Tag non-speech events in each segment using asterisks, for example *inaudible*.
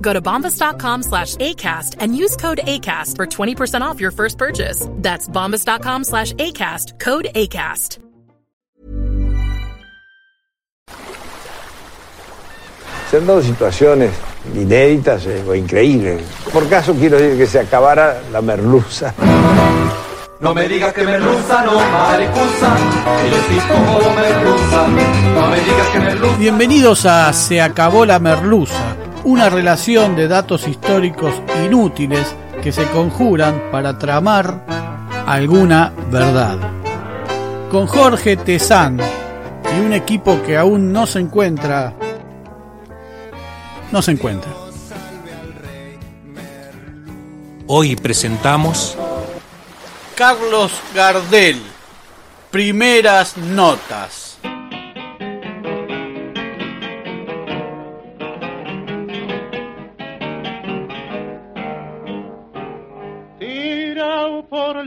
Go to bombas.com slash ACAST and use code ACAST for 20% off your first purchase. That's bombas.com slash ACAST, code ACAST. Se han dado situaciones inéditas eh, o increíbles. Por caso quiero decir que se acabara la merluza. No me digas que merluza, no mariposa, que yo sí como merluza. No me digas que merluza. Bienvenidos a Se acabó la merluza, una relación de datos históricos inútiles que se conjuran para tramar alguna verdad. Con Jorge Tezán y un equipo que aún no se encuentra no se encuentra. Hoy presentamos Carlos Gardel, primeras notas.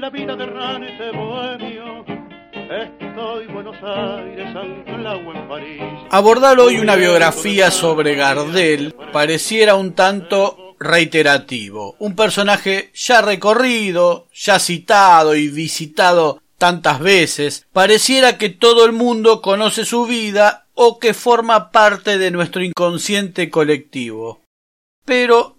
La. Abordar hoy una biografía sobre Gardel pareciera un tanto reiterativo. Un personaje ya recorrido, ya citado y visitado tantas veces, pareciera que todo el mundo conoce su vida o que forma parte de nuestro inconsciente colectivo. Pero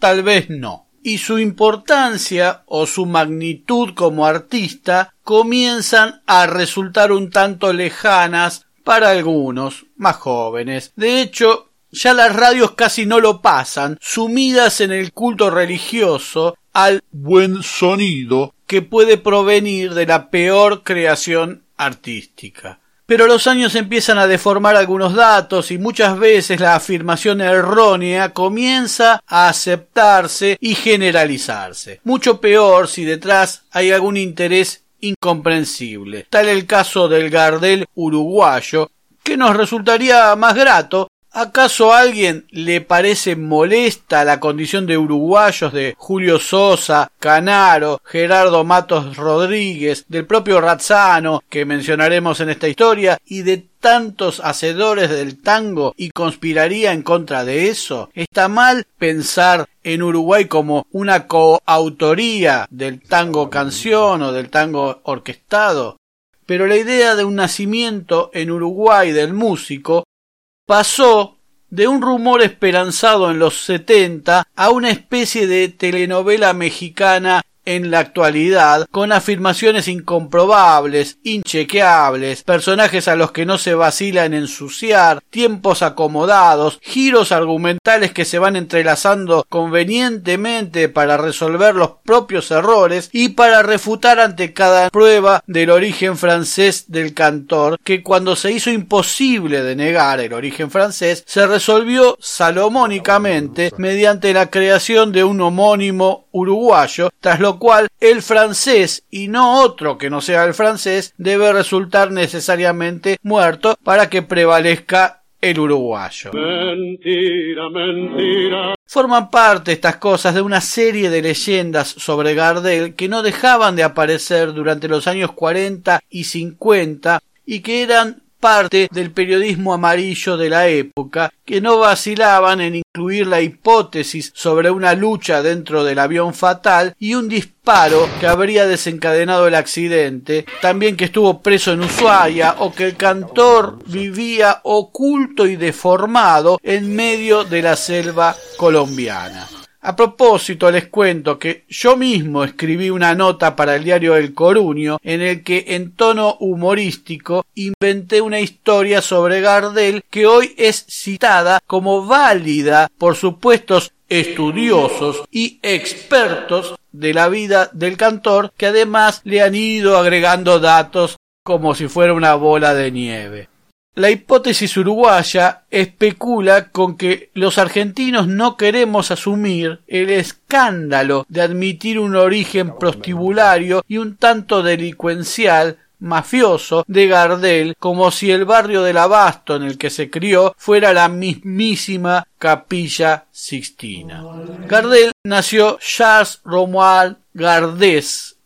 tal vez no. Y su importancia o su magnitud como artista comienzan a resultar un tanto lejanas para algunos más jóvenes. De hecho, ya las radios casi no lo pasan, sumidas en el culto religioso al buen sonido que puede provenir de la peor creación artística. Pero los años empiezan a deformar algunos datos y muchas veces la afirmación errónea comienza a aceptarse y generalizarse. Mucho peor si detrás hay algún interés incomprensible. Tal el caso del Gardel uruguayo, que nos resultaría más grato ¿Acaso a alguien le parece molesta la condición de uruguayos de Julio Sosa, Canaro, Gerardo Matos Rodríguez, del propio Razzano, que mencionaremos en esta historia, y de tantos hacedores del tango y conspiraría en contra de eso? ¿Está mal pensar en Uruguay como una coautoría del tango canción o del tango orquestado? Pero la idea de un nacimiento en Uruguay del músico pasó de un rumor esperanzado en los setenta a una especie de telenovela mexicana en la actualidad, con afirmaciones incomprobables, inchequeables, personajes a los que no se vacila en ensuciar, tiempos acomodados, giros argumentales que se van entrelazando convenientemente para resolver los propios errores y para refutar ante cada prueba del origen francés del cantor, que cuando se hizo imposible de negar el origen francés, se resolvió salomónicamente. mediante la creación de un homónimo uruguayo, tras lo cual el francés y no otro que no sea el francés debe resultar necesariamente muerto para que prevalezca el uruguayo. Mentira, mentira. Forman parte estas cosas de una serie de leyendas sobre Gardel que no dejaban de aparecer durante los años 40 y 50 y que eran parte del periodismo amarillo de la época, que no vacilaban en incluir la hipótesis sobre una lucha dentro del avión fatal y un disparo que habría desencadenado el accidente, también que estuvo preso en Ushuaia o que el cantor vivía oculto y deformado en medio de la selva colombiana. A propósito, les cuento que yo mismo escribí una nota para el diario El Coruño en el que en tono humorístico inventé una historia sobre Gardel que hoy es citada como válida por supuestos estudiosos y expertos de la vida del cantor que además le han ido agregando datos como si fuera una bola de nieve. La hipótesis uruguaya especula con que los argentinos no queremos asumir el escándalo de admitir un origen prostibulario y un tanto delincuencial mafioso de Gardel como si el barrio del Abasto en el que se crió fuera la mismísima capilla Sixtina. Gardel nació Charles Romuald Gardés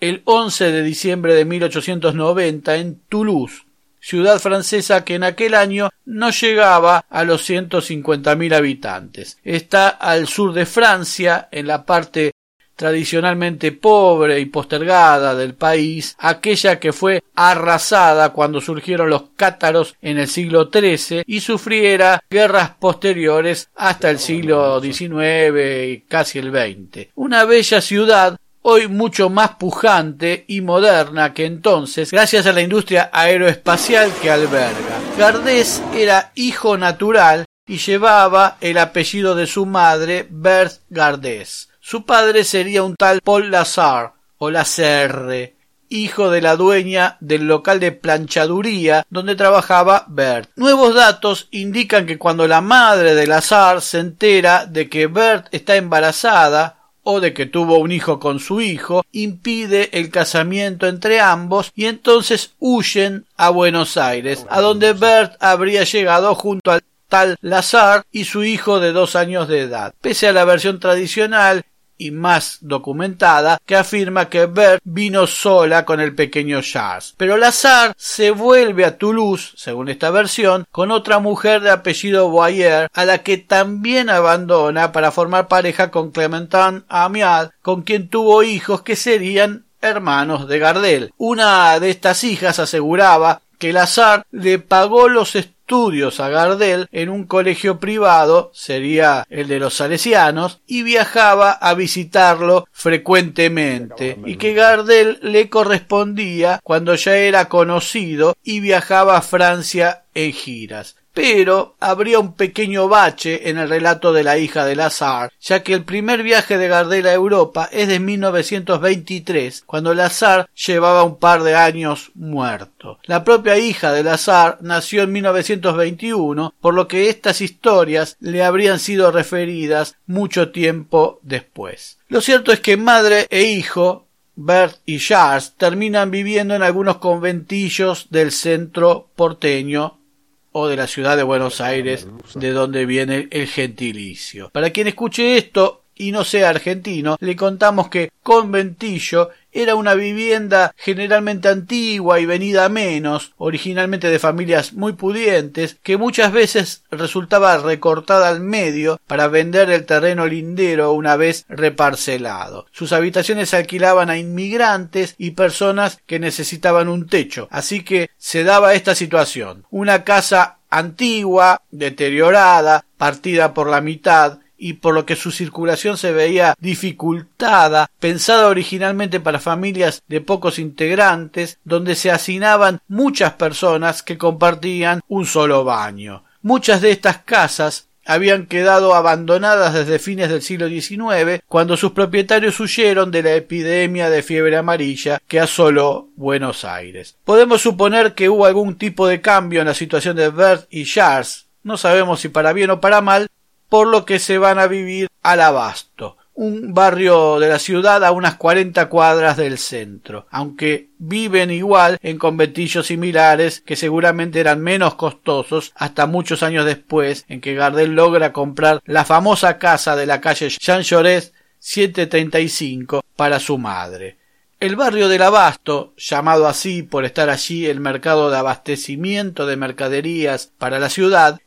el 11 de diciembre de 1890 en Toulouse, ciudad francesa que en aquel año no llegaba a los ciento cincuenta mil habitantes. Está al sur de Francia, en la parte tradicionalmente pobre y postergada del país, aquella que fue arrasada cuando surgieron los cátaros en el siglo XIII y sufriera guerras posteriores hasta el siglo XIX y casi el XX. Una bella ciudad hoy mucho más pujante y moderna que entonces, gracias a la industria aeroespacial que alberga. Gardés era hijo natural y llevaba el apellido de su madre, Berthe Gardés. Su padre sería un tal Paul Lazar o Lazerre, hijo de la dueña del local de planchaduría donde trabajaba Bert. Nuevos datos indican que cuando la madre de Lazar se entera de que Bert está embarazada, o de que tuvo un hijo con su hijo, impide el casamiento entre ambos y entonces huyen a Buenos Aires, a donde Bert habría llegado junto al tal Lazar y su hijo de dos años de edad. Pese a la versión tradicional, y más documentada que afirma que Bert vino sola con el pequeño Charles. Pero Lazar se vuelve a Toulouse, según esta versión, con otra mujer de apellido Boyer, a la que también abandona para formar pareja con Clementine Amiad, con quien tuvo hijos que serían hermanos de Gardel. Una de estas hijas aseguraba que Lazar le pagó los a Gardel en un colegio privado, sería el de los salesianos, y viajaba a visitarlo frecuentemente, y que Gardel le correspondía cuando ya era conocido y viajaba a Francia en giras pero habría un pequeño bache en el relato de la hija de Lazar, ya que el primer viaje de Gardel a Europa es de 1923, cuando Lazar llevaba un par de años muerto. La propia hija de Lazar nació en 1921, por lo que estas historias le habrían sido referidas mucho tiempo después. Lo cierto es que madre e hijo Bert y Charles terminan viviendo en algunos conventillos del centro porteño o de la ciudad de Buenos Aires, de donde viene el gentilicio. Para quien escuche esto y no sea argentino, le contamos que conventillo era una vivienda generalmente antigua y venida a menos, originalmente de familias muy pudientes, que muchas veces resultaba recortada al medio para vender el terreno lindero una vez reparcelado. Sus habitaciones se alquilaban a inmigrantes y personas que necesitaban un techo, así que se daba esta situación. Una casa antigua, deteriorada, partida por la mitad, y por lo que su circulación se veía dificultada, pensada originalmente para familias de pocos integrantes, donde se hacinaban muchas personas que compartían un solo baño. Muchas de estas casas habían quedado abandonadas desde fines del siglo XIX, cuando sus propietarios huyeron de la epidemia de fiebre amarilla que asoló Buenos Aires. Podemos suponer que hubo algún tipo de cambio en la situación de Bert y Charles, no sabemos si para bien o para mal, por lo que se van a vivir al Abasto, un barrio de la ciudad a unas cuarenta cuadras del centro, aunque viven igual en conventillos similares que seguramente eran menos costosos hasta muchos años después en que Gardel logra comprar la famosa casa de la calle Jean Jaurès 735 para su madre. El barrio del Abasto, llamado así por estar allí el mercado de abastecimiento de mercaderías para la ciudad,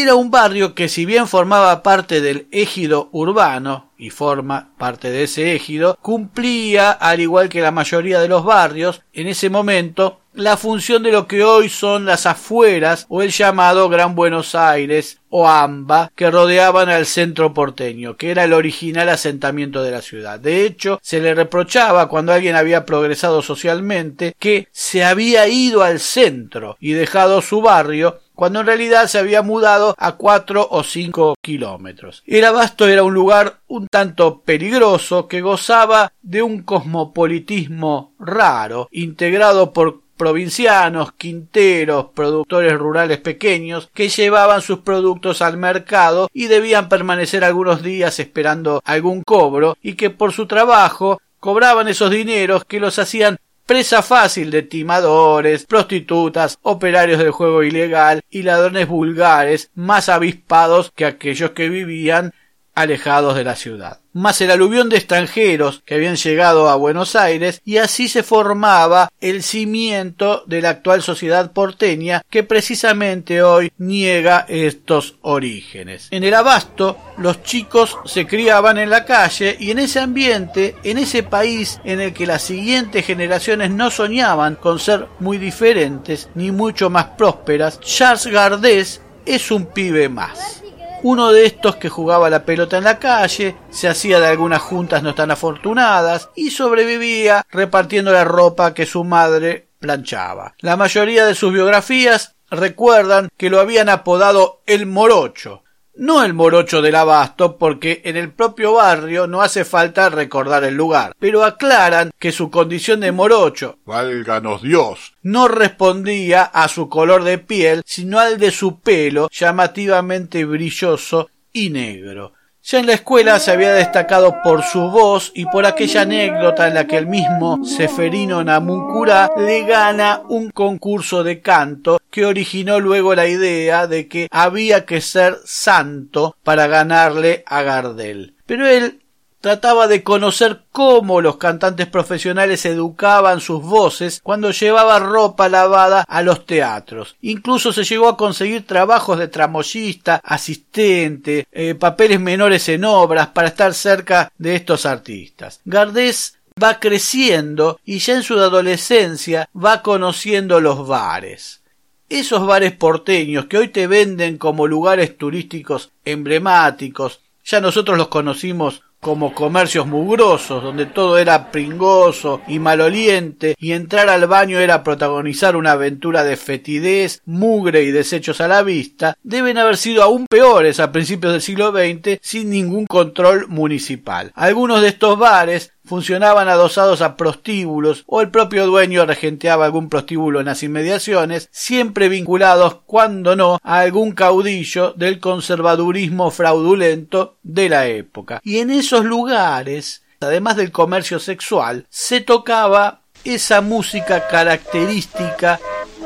era un barrio que si bien formaba parte del égido urbano, y forma parte de ese égido, cumplía, al igual que la mayoría de los barrios, en ese momento, la función de lo que hoy son las afueras o el llamado Gran Buenos Aires o AMBA que rodeaban al centro porteño, que era el original asentamiento de la ciudad. De hecho, se le reprochaba cuando alguien había progresado socialmente que se había ido al centro y dejado su barrio cuando en realidad se había mudado a cuatro o cinco kilómetros. El abasto era un lugar un tanto peligroso que gozaba de un cosmopolitismo raro, integrado por provincianos, quinteros, productores rurales pequeños que llevaban sus productos al mercado y debían permanecer algunos días esperando algún cobro y que por su trabajo cobraban esos dineros que los hacían presa fácil de timadores, prostitutas, operarios del juego ilegal y ladrones vulgares más avispados que aquellos que vivían alejados de la ciudad, más el aluvión de extranjeros que habían llegado a Buenos Aires y así se formaba el cimiento de la actual sociedad porteña que precisamente hoy niega estos orígenes. En el abasto los chicos se criaban en la calle y en ese ambiente, en ese país en el que las siguientes generaciones no soñaban con ser muy diferentes ni mucho más prósperas, Charles Gardés es un pibe más uno de estos que jugaba la pelota en la calle, se hacía de algunas juntas no tan afortunadas y sobrevivía repartiendo la ropa que su madre planchaba. La mayoría de sus biografías recuerdan que lo habían apodado el morocho, no el morocho del abasto, porque en el propio barrio no hace falta recordar el lugar, pero aclaran que su condición de morocho, válganos Dios, no respondía a su color de piel, sino al de su pelo, llamativamente brilloso y negro. Ya en la escuela se había destacado por su voz y por aquella anécdota en la que el mismo Seferino Namuncurá le gana un concurso de canto que originó luego la idea de que había que ser santo para ganarle a Gardel. Pero él trataba de conocer cómo los cantantes profesionales educaban sus voces cuando llevaba ropa lavada a los teatros. Incluso se llegó a conseguir trabajos de tramoyista, asistente, eh, papeles menores en obras para estar cerca de estos artistas. Gardés va creciendo y ya en su adolescencia va conociendo los bares. Esos bares porteños que hoy te venden como lugares turísticos emblemáticos, ya nosotros los conocimos como comercios mugrosos, donde todo era pringoso y maloliente, y entrar al baño era protagonizar una aventura de fetidez, mugre y desechos a la vista, deben haber sido aún peores a principios del siglo XX sin ningún control municipal. Algunos de estos bares funcionaban adosados a prostíbulos o el propio dueño regenteaba algún prostíbulo en las inmediaciones, siempre vinculados, cuando no, a algún caudillo del conservadurismo fraudulento de la época. Y en esos lugares, además del comercio sexual, se tocaba esa música característica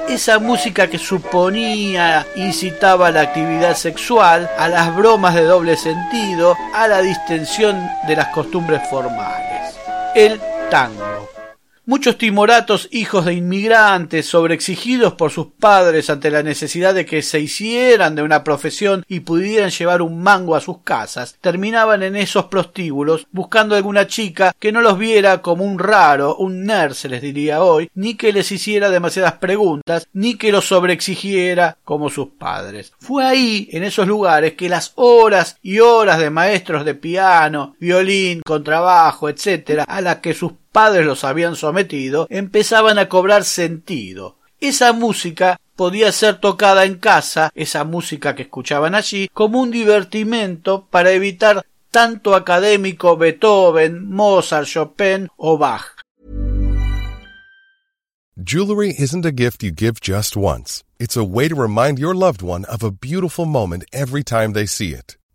esa música que suponía incitaba a la actividad sexual, a las bromas de doble sentido, a la distensión de las costumbres formales. El tango. Muchos timoratos, hijos de inmigrantes, sobreexigidos por sus padres ante la necesidad de que se hicieran de una profesión y pudieran llevar un mango a sus casas, terminaban en esos prostíbulos buscando alguna chica que no los viera como un raro, un nerd se les diría hoy, ni que les hiciera demasiadas preguntas, ni que los sobreexigiera como sus padres. Fue ahí, en esos lugares, que las horas y horas de maestros de piano, violín, contrabajo, etcétera, a las que sus los habían sometido, empezaban a cobrar sentido. Esa música podía ser tocada en casa, esa música que escuchaban allí, como un divertimento para evitar tanto académico Beethoven, Mozart, Chopin o Bach. Jewelry isn't a gift you give just once. It's a way to remind your loved one of a beautiful moment every time they see it.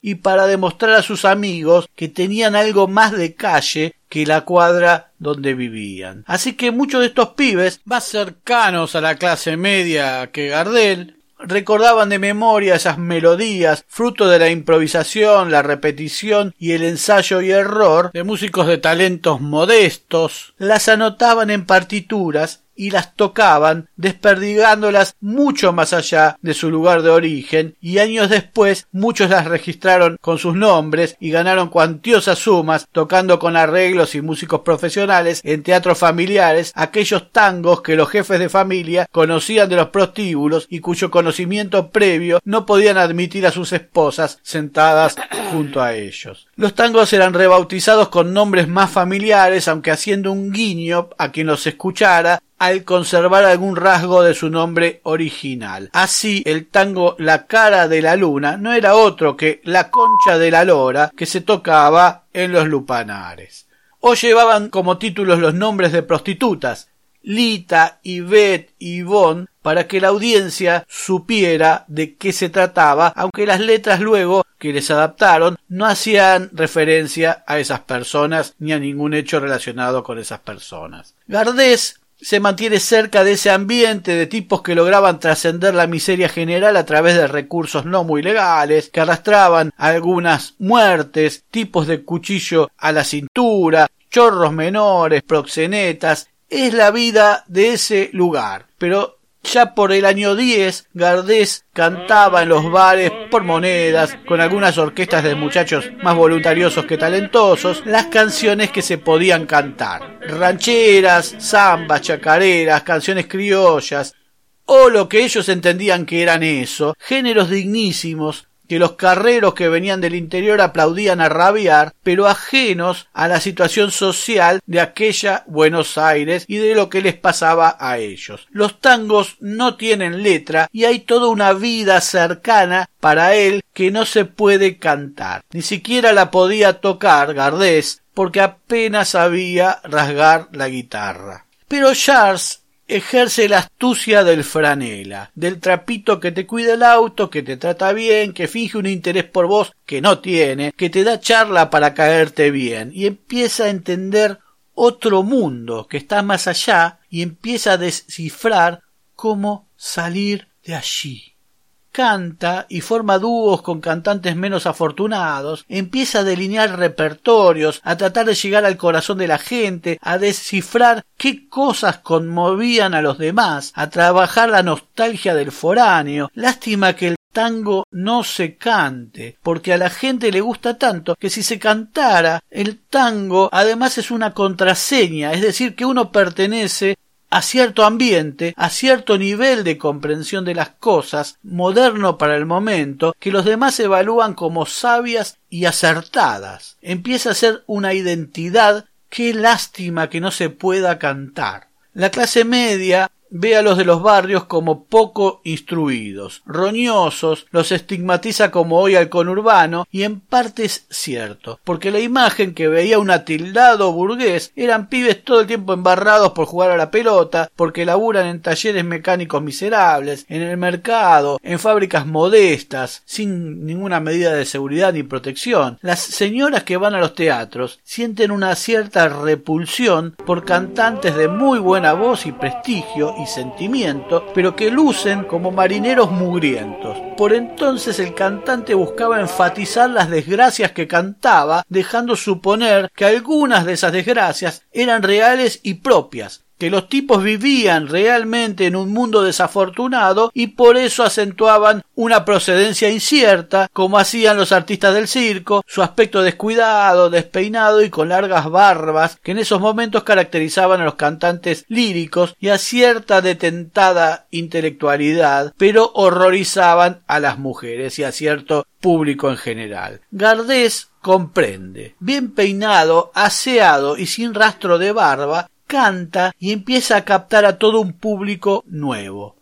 Y para demostrar a sus amigos que tenían algo más de calle que la cuadra donde vivían. Así que muchos de estos pibes, más cercanos a la clase media que Gardel, recordaban de memoria esas melodías, fruto de la improvisación, la repetición y el ensayo y error de músicos de talentos modestos, las anotaban en partituras y las tocaban, desperdigándolas mucho más allá de su lugar de origen, y años después muchos las registraron con sus nombres y ganaron cuantiosas sumas tocando con arreglos y músicos profesionales en teatros familiares aquellos tangos que los jefes de familia conocían de los prostíbulos y cuyo conocimiento previo no podían admitir a sus esposas sentadas *coughs* junto a ellos. Los tangos eran rebautizados con nombres más familiares, aunque haciendo un guiño a quien los escuchara al conservar algún rasgo de su nombre original. Así, el tango La cara de la luna no era otro que La concha de la lora que se tocaba en los lupanares. O llevaban como títulos los nombres de prostitutas, Lita, Yvette y Yvonne, para que la audiencia supiera de qué se trataba, aunque las letras luego que les adaptaron no hacían referencia a esas personas ni a ningún hecho relacionado con esas personas. Gardés se mantiene cerca de ese ambiente de tipos que lograban trascender la miseria general a través de recursos no muy legales, que arrastraban algunas muertes, tipos de cuchillo a la cintura, chorros menores, proxenetas, es la vida de ese lugar. Pero ya por el año 10, Gardés cantaba en los bares por monedas, con algunas orquestas de muchachos más voluntariosos que talentosos, las canciones que se podían cantar. Rancheras, zambas, chacareras, canciones criollas, o lo que ellos entendían que eran eso, géneros dignísimos que los carreros que venían del interior aplaudían a rabiar, pero ajenos a la situación social de aquella Buenos Aires y de lo que les pasaba a ellos. Los tangos no tienen letra y hay toda una vida cercana para él que no se puede cantar. Ni siquiera la podía tocar Gardés porque apenas sabía rasgar la guitarra. Pero Charles ejerce la astucia del franela, del trapito que te cuida el auto, que te trata bien, que finge un interés por vos que no tiene, que te da charla para caerte bien, y empieza a entender otro mundo que está más allá y empieza a descifrar cómo salir de allí canta y forma dúos con cantantes menos afortunados, empieza a delinear repertorios, a tratar de llegar al corazón de la gente, a descifrar qué cosas conmovían a los demás, a trabajar la nostalgia del foráneo. Lástima que el tango no se cante, porque a la gente le gusta tanto que si se cantara el tango además es una contraseña, es decir, que uno pertenece a cierto ambiente, a cierto nivel de comprensión de las cosas, moderno para el momento, que los demás evalúan como sabias y acertadas. Empieza a ser una identidad qué lástima que no se pueda cantar. La clase media ve a los de los barrios como poco instruidos, roñosos, los estigmatiza como hoy al conurbano, y en parte es cierto, porque la imagen que veía un atildado burgués eran pibes todo el tiempo embarrados por jugar a la pelota, porque laburan en talleres mecánicos miserables, en el mercado, en fábricas modestas, sin ninguna medida de seguridad ni protección. Las señoras que van a los teatros sienten una cierta repulsión por cantantes de muy buena voz y prestigio y sentimiento, pero que lucen como marineros mugrientos. Por entonces el cantante buscaba enfatizar las desgracias que cantaba, dejando suponer que algunas de esas desgracias eran reales y propias, que los tipos vivían realmente en un mundo desafortunado y por eso acentuaban una procedencia incierta, como hacían los artistas del circo, su aspecto descuidado, despeinado y con largas barbas, que en esos momentos caracterizaban a los cantantes líricos y a cierta detentada intelectualidad, pero horrorizaban a las mujeres y a cierto público en general. Gardés comprende. Bien peinado, aseado y sin rastro de barba, canta y empieza a captar a todo un público nuevo.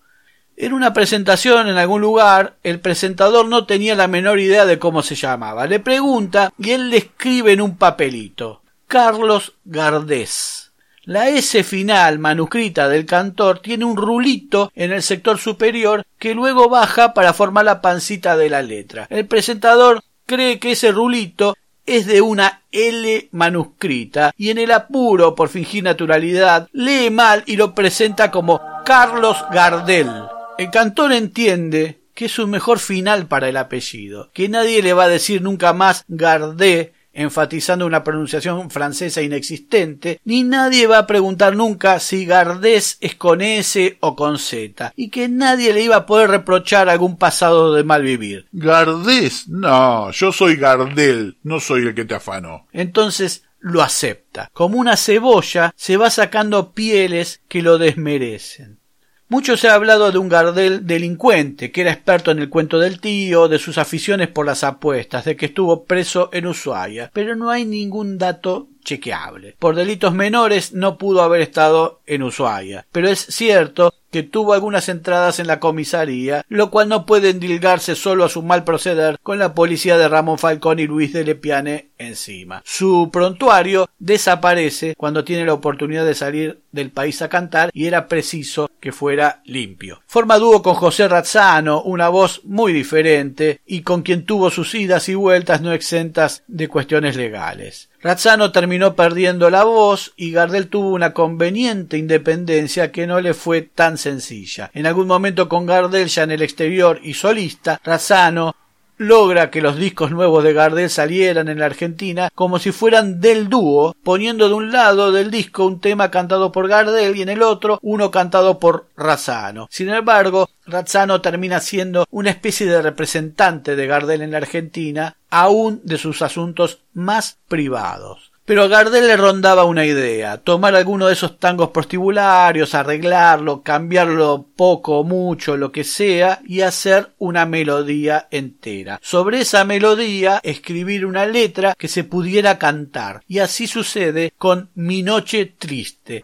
En una presentación en algún lugar, el presentador no tenía la menor idea de cómo se llamaba. Le pregunta y él le escribe en un papelito Carlos Gardés. La S final manuscrita del cantor tiene un rulito en el sector superior que luego baja para formar la pancita de la letra. El presentador cree que ese rulito es de una L manuscrita y en el apuro por fingir naturalidad lee mal y lo presenta como Carlos Gardel. El cantor entiende que es un mejor final para el apellido, que nadie le va a decir nunca más Gardé enfatizando una pronunciación francesa inexistente, ni nadie va a preguntar nunca si Gardés es con S o con Z, y que nadie le iba a poder reprochar algún pasado de mal vivir. Gardés, no, yo soy Gardel, no soy el que te afanó. Entonces lo acepta. Como una cebolla se va sacando pieles que lo desmerecen. Mucho se ha hablado de un Gardel delincuente, que era experto en el cuento del tío, de sus aficiones por las apuestas, de que estuvo preso en Ushuaia, pero no hay ningún dato chequeable. Por delitos menores no pudo haber estado en Ushuaia, pero es cierto que tuvo algunas entradas en la comisaría, lo cual no puede endilgarse solo a su mal proceder con la policía de Ramón Falcón y Luis de Lepiane encima. Su prontuario desaparece cuando tiene la oportunidad de salir del país a cantar y era preciso que fuera limpio. Forma dúo con José Razzano, una voz muy diferente y con quien tuvo sus idas y vueltas no exentas de cuestiones legales. Razzano terminó perdiendo la voz y Gardel tuvo una conveniente independencia que no le fue tan sencilla. En algún momento con Gardel ya en el exterior y solista, Razzano logra que los discos nuevos de Gardel salieran en la Argentina como si fueran del dúo, poniendo de un lado del disco un tema cantado por Gardel y en el otro uno cantado por Razzano. Sin embargo, Razzano termina siendo una especie de representante de Gardel en la Argentina, aún de sus asuntos más privados. Pero a Gardel le rondaba una idea, tomar alguno de esos tangos prostibularios, arreglarlo, cambiarlo poco o mucho, lo que sea, y hacer una melodía entera. Sobre esa melodía escribir una letra que se pudiera cantar. Y así sucede con Mi Noche Triste.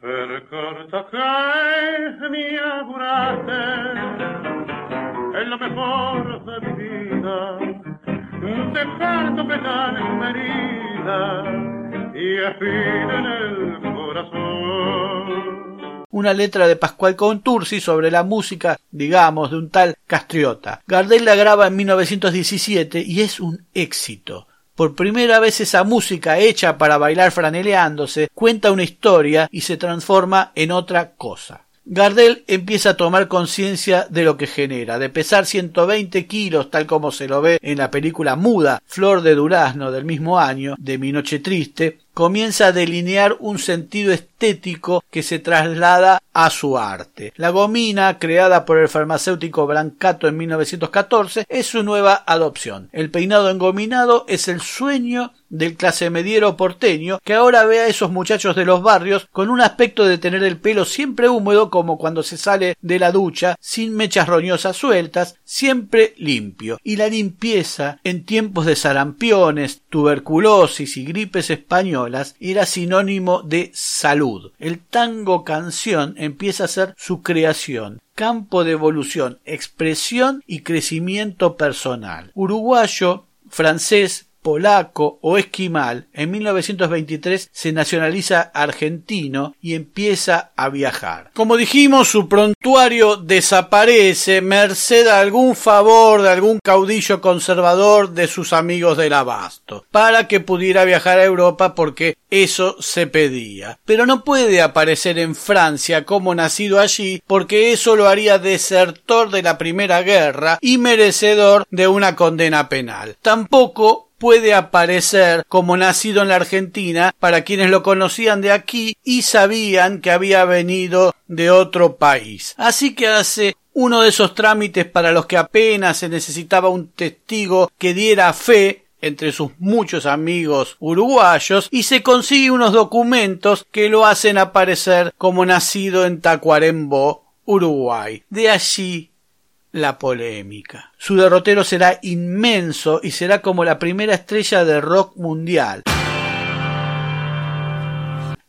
Una letra de Pascual Contursi sobre la música, digamos, de un tal Castriota. Gardel la graba en 1917 y es un éxito. Por primera vez esa música hecha para bailar franeleándose cuenta una historia y se transforma en otra cosa. Gardel empieza a tomar conciencia de lo que genera, de pesar 120 kilos, tal como se lo ve en la película muda Flor de Durazno del mismo año, de Mi Noche Triste, comienza a delinear un sentido estético que se traslada a su arte. La gomina, creada por el farmacéutico Brancato en 1914, es su nueva adopción. El peinado engominado es el sueño del clase mediero porteño que ahora ve a esos muchachos de los barrios con un aspecto de tener el pelo siempre húmedo como cuando se sale de la ducha, sin mechas roñosas sueltas, siempre limpio. Y la limpieza en tiempos de sarampiones, tuberculosis y gripes era sinónimo de salud. El tango canción empieza a ser su creación campo de evolución, expresión y crecimiento personal. Uruguayo, francés, polaco o esquimal, en 1923 se nacionaliza argentino y empieza a viajar. Como dijimos, su prontuario desaparece merced a algún favor de algún caudillo conservador de sus amigos del abasto, para que pudiera viajar a Europa porque eso se pedía. Pero no puede aparecer en Francia como nacido allí porque eso lo haría desertor de la Primera Guerra y merecedor de una condena penal. Tampoco puede aparecer como nacido en la Argentina para quienes lo conocían de aquí y sabían que había venido de otro país. Así que hace uno de esos trámites para los que apenas se necesitaba un testigo que diera fe entre sus muchos amigos uruguayos y se consigue unos documentos que lo hacen aparecer como nacido en Tacuarembó, Uruguay. De allí la polémica. Su derrotero será inmenso y será como la primera estrella de rock mundial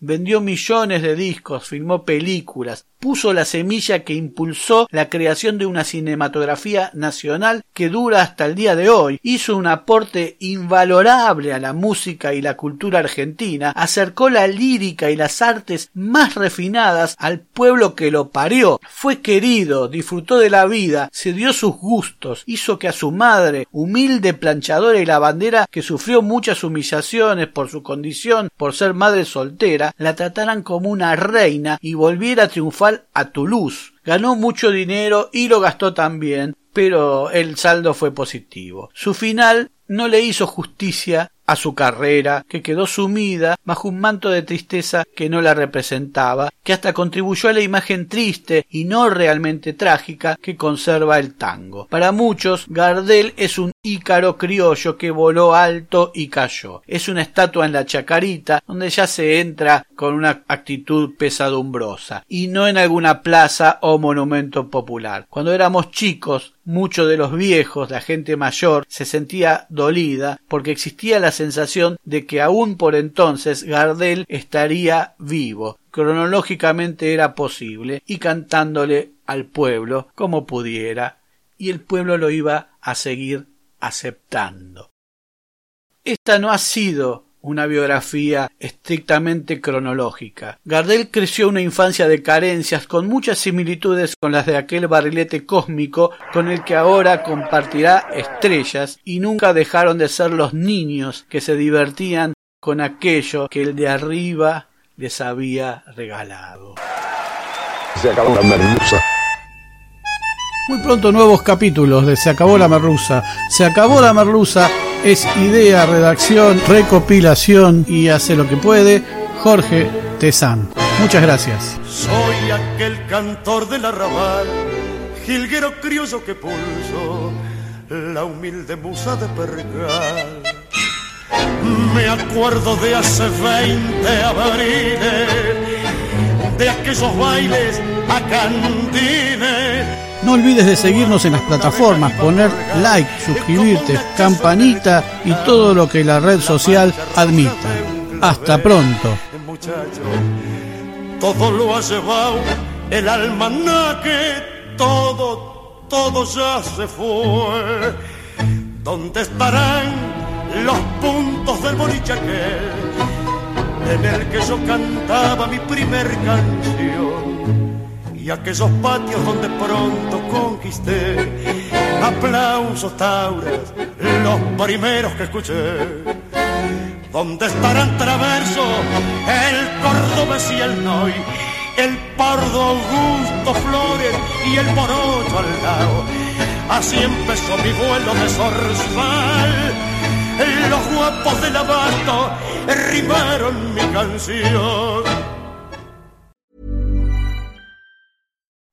vendió millones de discos, filmó películas, puso la semilla que impulsó la creación de una cinematografía nacional que dura hasta el día de hoy, hizo un aporte invalorable a la música y la cultura argentina, acercó la lírica y las artes más refinadas al pueblo que lo parió, fue querido, disfrutó de la vida, se dio sus gustos, hizo que a su madre, humilde planchadora y lavandera que sufrió muchas humillaciones por su condición por ser madre soltera, la trataran como una reina y volviera a triunfar a Toulouse. Ganó mucho dinero y lo gastó también, pero el saldo fue positivo. Su final no le hizo justicia a su carrera, que quedó sumida bajo un manto de tristeza que no la representaba, que hasta contribuyó a la imagen triste y no realmente trágica que conserva el tango. Para muchos, Gardel es un ícaro criollo que voló alto y cayó. Es una estatua en la chacarita donde ya se entra con una actitud pesadumbrosa y no en alguna plaza o monumento popular. Cuando éramos chicos, muchos de los viejos, la gente mayor, se sentía dolida porque existía la sensación de que aún por entonces Gardel estaría vivo. Cronológicamente era posible y cantándole al pueblo como pudiera y el pueblo lo iba a seguir aceptando. Esta no ha sido una biografía estrictamente cronológica. Gardel creció una infancia de carencias con muchas similitudes con las de aquel barrilete cósmico con el que ahora compartirá estrellas y nunca dejaron de ser los niños que se divertían con aquello que el de arriba les había regalado. Se acabó la merluza. Muy pronto nuevos capítulos de Se acabó la merluza. Se acabó la merluza es idea, redacción, recopilación y hace lo que puede Jorge Tezán. Muchas gracias. Soy aquel cantor del arrabal, jilguero criollo que pulso la humilde musa de pergal. Me acuerdo de hace veinte abriles, de aquellos bailes a cantines no olvides de seguirnos en las plataformas, poner like, suscribirte, campanita y todo lo que la red social admita. Hasta pronto. Todo lo ha llevado el almanaque, todo, todo ya se fue. ¿Dónde estarán los puntos del boliche en el que yo cantaba mi primer canción? Y aquellos patios donde pronto conquisté aplausos tauras, los primeros que escuché. Donde estarán traverso el cordobés y el noy, el pardo Augusto Flores y el morocho al lado. Así empezó mi vuelo de zorzal. Los guapos del abasto rimaron mi canción.